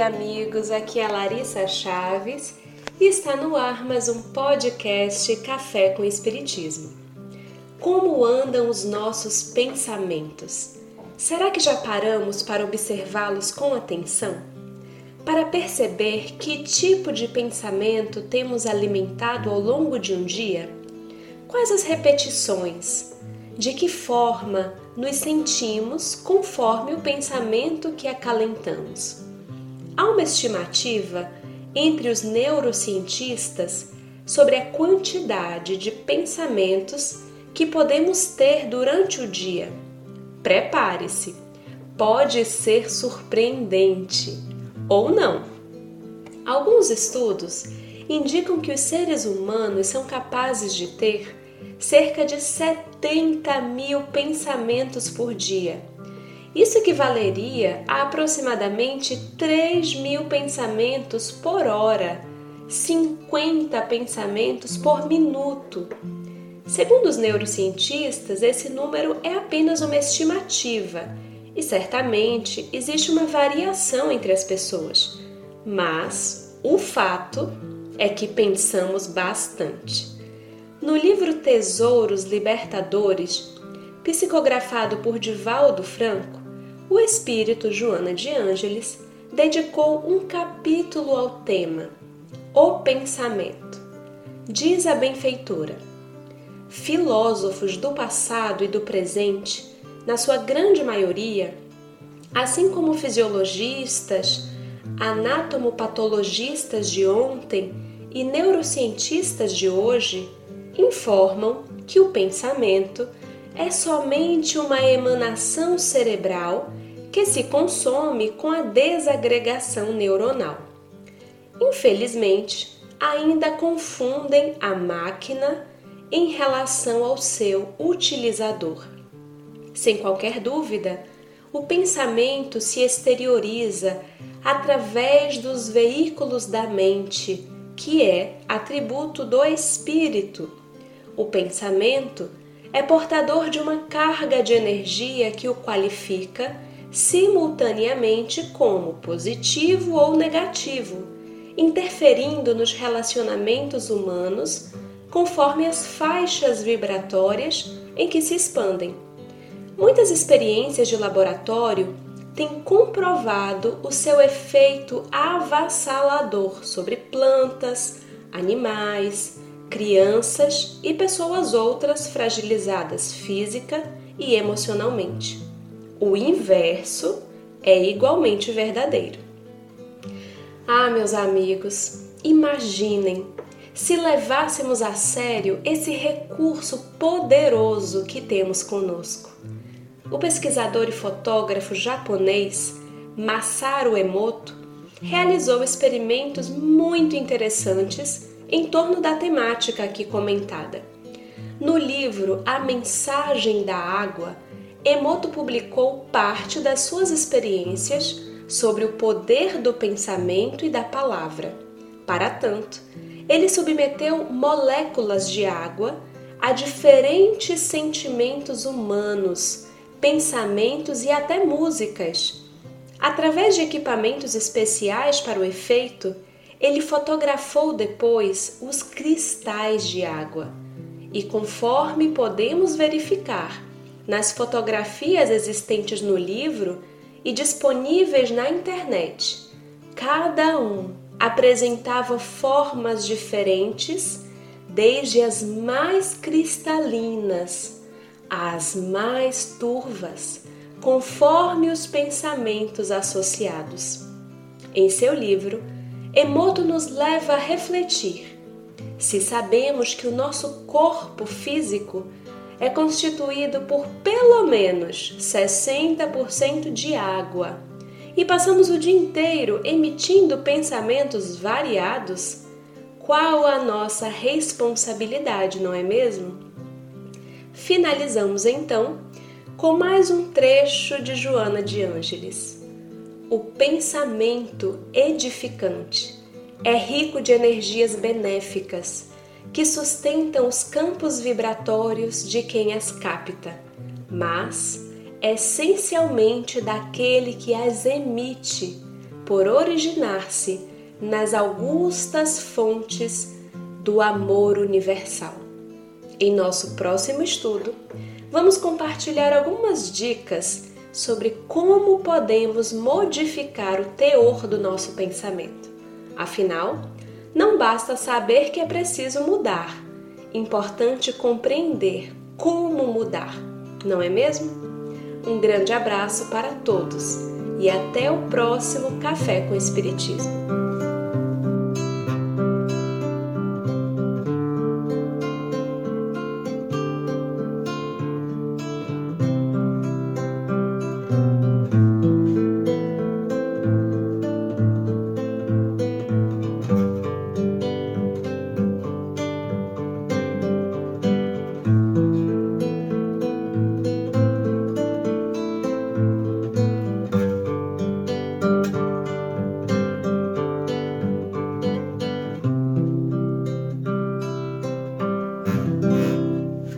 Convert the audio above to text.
Dia, amigos. Aqui é Larissa Chaves e está no ar mais um podcast Café com Espiritismo. Como andam os nossos pensamentos? Será que já paramos para observá-los com atenção? Para perceber que tipo de pensamento temos alimentado ao longo de um dia? Quais as repetições? De que forma nos sentimos conforme o pensamento que acalentamos? Há uma estimativa entre os neurocientistas sobre a quantidade de pensamentos que podemos ter durante o dia. Prepare-se, pode ser surpreendente ou não. Alguns estudos indicam que os seres humanos são capazes de ter cerca de 70 mil pensamentos por dia. Isso equivaleria a aproximadamente 3 mil pensamentos por hora, 50 pensamentos por minuto. Segundo os neurocientistas, esse número é apenas uma estimativa e certamente existe uma variação entre as pessoas, mas o fato é que pensamos bastante. No livro Tesouros Libertadores, psicografado por Divaldo Franco, o espírito Joana de Ângeles dedicou um capítulo ao tema O Pensamento. Diz a benfeitora: Filósofos do passado e do presente, na sua grande maioria, assim como fisiologistas, anatomopatologistas de ontem e neurocientistas de hoje, informam que o pensamento é somente uma emanação cerebral que se consome com a desagregação neuronal. Infelizmente, ainda confundem a máquina em relação ao seu utilizador. Sem qualquer dúvida, o pensamento se exterioriza através dos veículos da mente, que é atributo do espírito o pensamento é portador de uma carga de energia que o qualifica simultaneamente como positivo ou negativo, interferindo nos relacionamentos humanos conforme as faixas vibratórias em que se expandem. Muitas experiências de laboratório têm comprovado o seu efeito avassalador sobre plantas, animais, crianças e pessoas outras fragilizadas física e emocionalmente. O inverso é igualmente verdadeiro. Ah, meus amigos, imaginem se levássemos a sério esse recurso poderoso que temos conosco. O pesquisador e fotógrafo japonês Masaru Emoto realizou experimentos muito interessantes em torno da temática aqui comentada. No livro A Mensagem da Água, Emoto publicou parte das suas experiências sobre o poder do pensamento e da palavra. Para tanto, ele submeteu moléculas de água a diferentes sentimentos humanos, pensamentos e até músicas. Através de equipamentos especiais para o efeito, ele fotografou depois os cristais de água. E conforme podemos verificar nas fotografias existentes no livro e disponíveis na internet, cada um apresentava formas diferentes, desde as mais cristalinas às mais turvas, conforme os pensamentos associados. Em seu livro, Emoto nos leva a refletir. Se sabemos que o nosso corpo físico é constituído por pelo menos 60% de água e passamos o dia inteiro emitindo pensamentos variados, qual a nossa responsabilidade, não é mesmo? Finalizamos então com mais um trecho de Joana de Ângeles o pensamento edificante é rico de energias benéficas que sustentam os campos vibratórios de quem as capta, mas essencialmente daquele que as emite, por originar-se nas augustas fontes do amor universal. Em nosso próximo estudo, vamos compartilhar algumas dicas sobre como podemos modificar o teor do nosso pensamento. Afinal, não basta saber que é preciso mudar, importante compreender como mudar, não é mesmo? Um grande abraço para todos e até o próximo Café com Espiritismo.